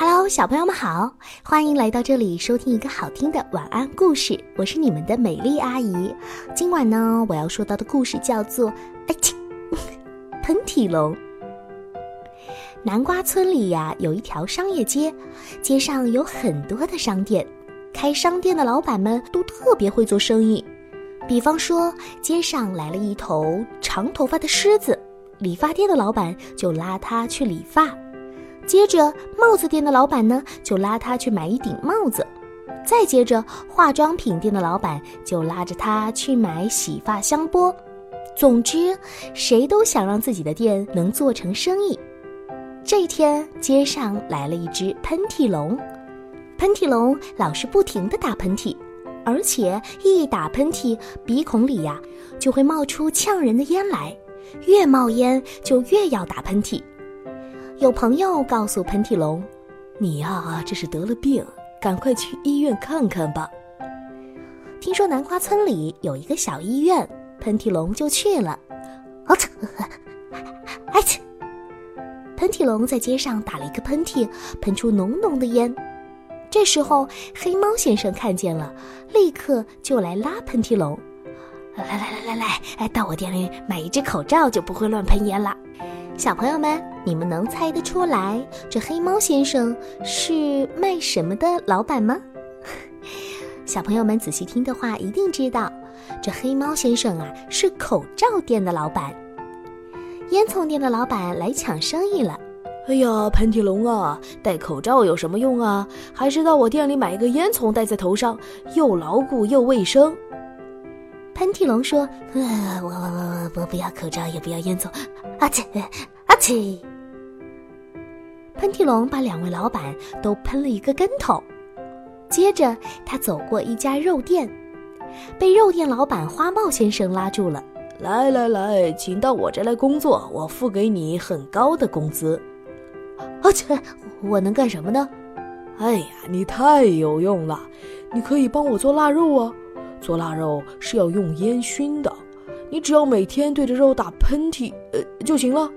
Hello，小朋友们好，欢迎来到这里收听一个好听的晚安故事。我是你们的美丽阿姨。今晚呢，我要说到的故事叫做《哎嚏喷嚏龙》。南瓜村里呀，有一条商业街，街上有很多的商店，开商店的老板们都特别会做生意。比方说，街上来了一头长头发的狮子，理发店的老板就拉他去理发。接着，帽子店的老板呢，就拉他去买一顶帽子；再接着，化妆品店的老板就拉着他去买洗发香波。总之，谁都想让自己的店能做成生意。这一天，街上来了一只喷嚏龙。喷嚏龙老是不停地打喷嚏，而且一打喷嚏，鼻孔里呀就会冒出呛人的烟来，越冒烟就越要打喷嚏。有朋友告诉喷嚏龙：“你呀，这是得了病，赶快去医院看看吧。”听说南瓜村里有一个小医院，喷嚏龙就去了。啊嚏！哎！喷嚏龙在街上打了一个喷嚏，喷出浓浓的烟。这时候，黑猫先生看见了，立刻就来拉喷嚏龙：“来来来来来，哎，到我店里买一只口罩，就不会乱喷烟了。”小朋友们，你们能猜得出来这黑猫先生是卖什么的老板吗？小朋友们仔细听的话，一定知道，这黑猫先生啊是口罩店的老板。烟囱店的老板来抢生意了。哎呀，喷嚏龙啊，戴口罩有什么用啊？还是到我店里买一个烟囱戴在头上，又牢固又卫生。喷嚏龙说：“呃，我我我我不要口罩，也不要烟囱。”阿嚏，阿嚏！喷嚏龙把两位老板都喷了一个跟头。接着，他走过一家肉店，被肉店老板花帽先生拉住了。“来来来，请到我这来工作，我付给你很高的工资。”阿嚏，我能干什么呢？哎呀，你太有用了！你可以帮我做腊肉啊。做腊肉是要用烟熏的，你只要每天对着肉打喷嚏，呃就行了。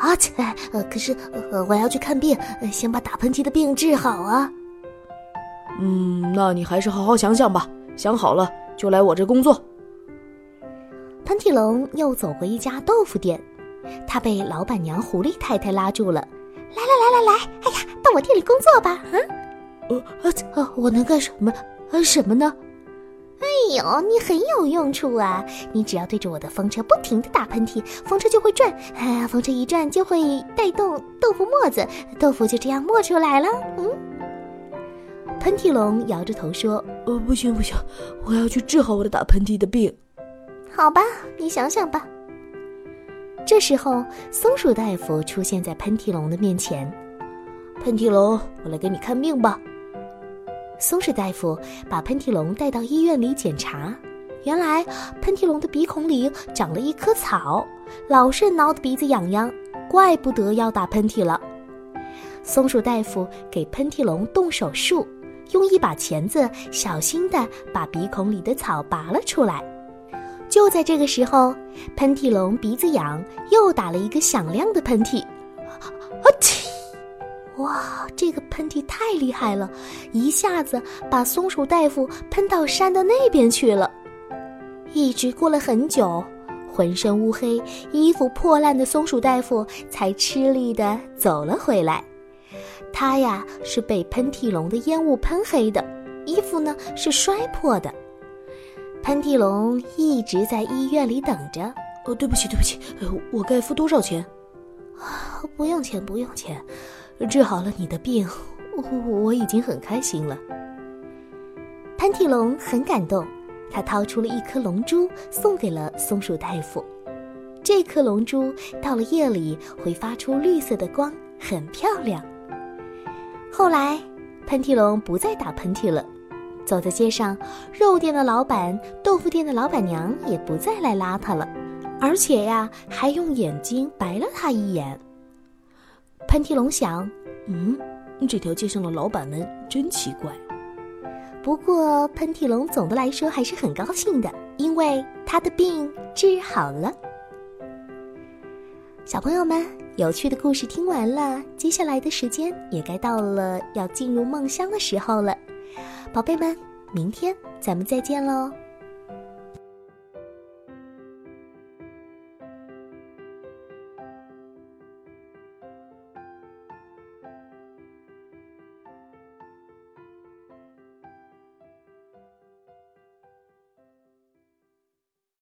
啊切，呃，可是呃我要去看病，先把打喷嚏的病治好啊。嗯，那你还是好好想想吧，想好了就来我这工作。喷嚏龙又走回一家豆腐店，他被老板娘狐狸太太拉住了。来来来来来，哎呀，到我店里工作吧。嗯，呃啊，我能干什么？呃，什么呢？哎呦，你很有用处啊！你只要对着我的风车不停的打喷嚏，风车就会转，啊，风车一转就会带动豆腐沫子，豆腐就这样磨出来了。嗯，喷嚏龙摇着头说：“呃，不行不行，我要去治好我的打喷嚏的病。”好吧，你想想吧。这时候，松鼠大夫出现在喷嚏龙的面前。喷嚏龙，我来给你看病吧。松鼠大夫把喷嚏龙带到医院里检查，原来喷嚏龙的鼻孔里长了一棵草，老是挠得鼻子痒痒，怪不得要打喷嚏了。松鼠大夫给喷嚏龙动手术，用一把钳子小心地把鼻孔里的草拔了出来。就在这个时候，喷嚏龙鼻子痒，又打了一个响亮的喷嚏，啊嚏！哇，这个喷嚏太厉害了，一下子把松鼠大夫喷到山的那边去了。一直过了很久，浑身乌黑、衣服破烂的松鼠大夫才吃力地走了回来。他呀是被喷嚏龙的烟雾喷黑的，衣服呢是摔破的。喷嚏龙一直在医院里等着。哦，对不起，对不起，我该付多少钱？啊，不用钱，不用钱。治好了你的病，我我已经很开心了。喷嚏龙很感动，他掏出了一颗龙珠送给了松鼠大夫。这颗龙珠到了夜里会发出绿色的光，很漂亮。后来，喷嚏龙不再打喷嚏了。走在街上，肉店的老板、豆腐店的老板娘也不再来拉他了，而且呀，还用眼睛白了他一眼。喷嚏龙想：“嗯，这条街上的老板们真奇怪。”不过，喷嚏龙总的来说还是很高兴的，因为他的病治好了。小朋友们，有趣的故事听完了，接下来的时间也该到了要进入梦乡的时候了。宝贝们，明天咱们再见喽。